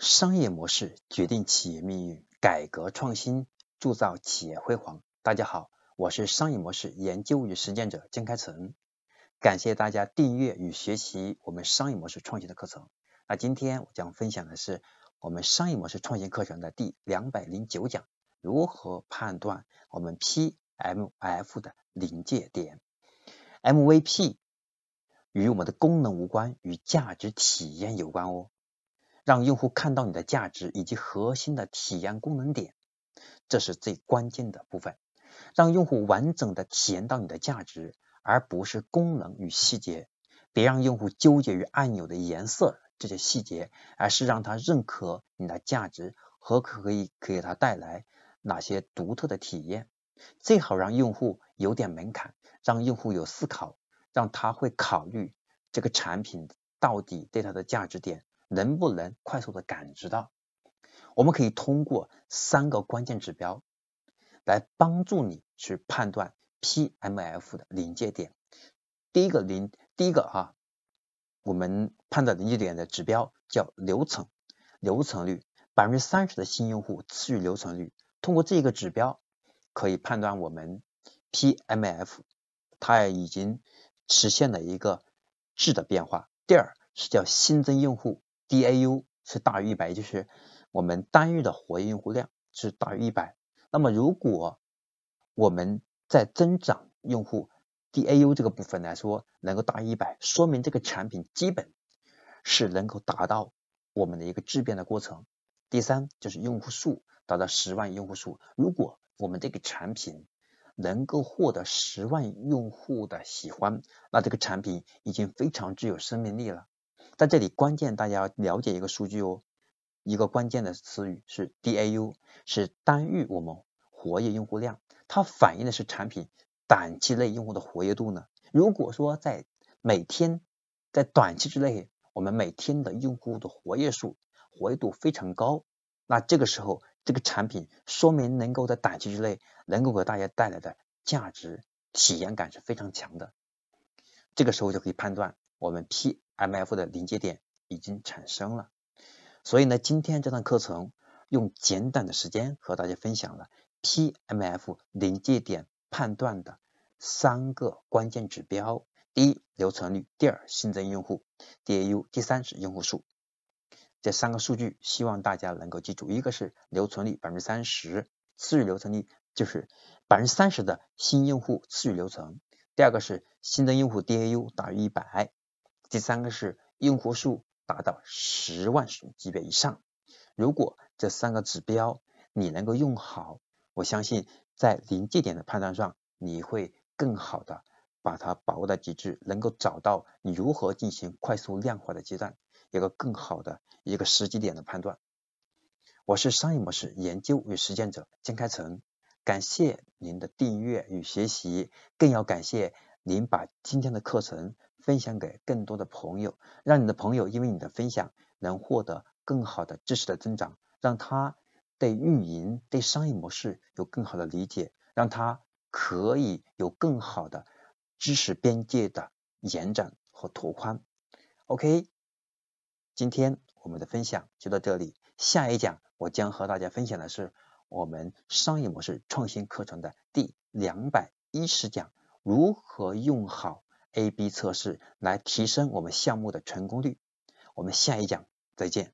商业模式决定企业命运，改革创新铸造企业辉煌。大家好，我是商业模式研究与实践者江开成，感谢大家订阅与学习我们商业模式创新的课程。那今天我将分享的是我们商业模式创新课程的第两百零九讲：如何判断我们 PMF 的临界点？MVP 与我们的功能无关，与价值体验有关哦。让用户看到你的价值以及核心的体验功能点，这是最关键的部分。让用户完整的体验到你的价值，而不是功能与细节。别让用户纠结于按钮的颜色这些细节，而是让他认可你的价值和可以给他带来哪些独特的体验。最好让用户有点门槛，让用户有思考，让他会考虑这个产品到底对他的价值点。能不能快速的感知到？我们可以通过三个关键指标来帮助你去判断 PMF 的临界点。第一个临，第一个啊，我们判断临界点的指标叫流程流程率，百分之三十的新用户次日流程率。通过这个指标，可以判断我们 PMF 它已经实现了一个质的变化。第二是叫新增用户。DAU 是大于一百，就是我们单日的活跃用户量是大于一百。那么如果我们在增长用户 DAU 这个部分来说能够大于一百，说明这个产品基本是能够达到我们的一个质变的过程。第三就是用户数达到十万用户数，如果我们这个产品能够获得十万用户的喜欢，那这个产品已经非常具有生命力了。在这里，关键大家要了解一个数据哦，一个关键的词语是 DAU，是单日我们活跃用户量，它反映的是产品短期内用户的活跃度呢。如果说在每天在短期之内，我们每天的用户的活跃数、活跃度非常高，那这个时候这个产品说明能够在短期之内能够给大家带来的价值体验感是非常强的，这个时候就可以判断我们 P。M F 的临界点已经产生了，所以呢，今天这堂课程用简短的时间和大家分享了 P M F 临界点判断的三个关键指标：第一，留存率；第二，新增用户 D A U；第三是用户数。这三个数据希望大家能够记住：一个是留存率百分之三十，次日留存率就是百分之三十的新用户次日留存；第二个是新增用户 D A U 大于一百。第三个是用户数达到十万级别以上，如果这三个指标你能够用好，我相信在临界点的判断上，你会更好的把它把握到极致，能够找到你如何进行快速量化的阶段，一个更好的一个时机点的判断。我是商业模式研究与实践者江开成，感谢您的订阅与学习，更要感谢您把今天的课程。分享给更多的朋友，让你的朋友因为你的分享能获得更好的知识的增长，让他对运营、对商业模式有更好的理解，让他可以有更好的知识边界的延展和拓宽。OK，今天我们的分享就到这里，下一讲我将和大家分享的是我们商业模式创新课程的第两百一十讲，如何用好。A/B 测试来提升我们项目的成功率。我们下一讲再见。